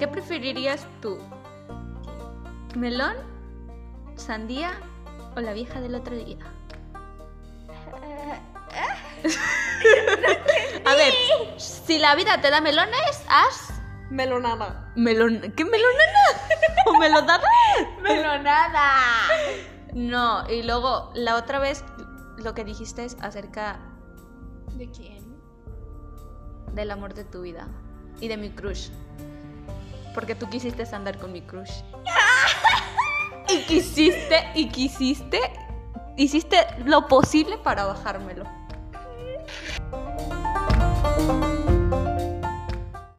¿Qué preferirías tú? ¿Melón? ¿Sandía? ¿O la vieja del otro día? A ver, si la vida te da melones, haz Melonada. melón. ¿Qué melonana? ¿O melodada? Melonada. No, y luego la otra vez lo que dijiste es acerca ¿De quién? del amor de tu vida y de mi crush. Porque tú quisiste andar con mi crush. Y quisiste, y quisiste, hiciste lo posible para bajármelo.